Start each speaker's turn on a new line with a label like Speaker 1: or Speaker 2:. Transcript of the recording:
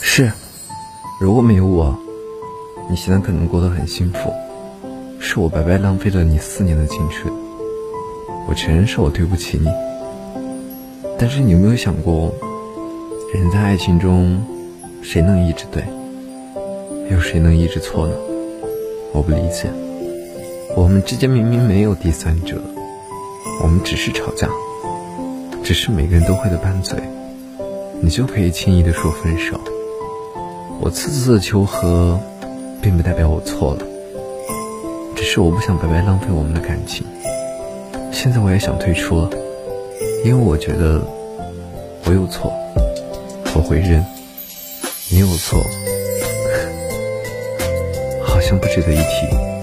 Speaker 1: 是，如果没有我，你现在可能过得很幸福。是我白白浪费了你四年的青春，我承认是我对不起你。但是你有没有想过，人在爱情中，谁能一直对，又谁能一直错呢？我不理解，我们之间明明没有第三者，我们只是吵架，只是每个人都会的拌嘴，你就可以轻易的说分手。我次次的求和，并不代表我错了。只是我不想白白浪费我们的感情。现在我也想退出了，因为我觉得我有错，我会认；你有错，好像不值得一提。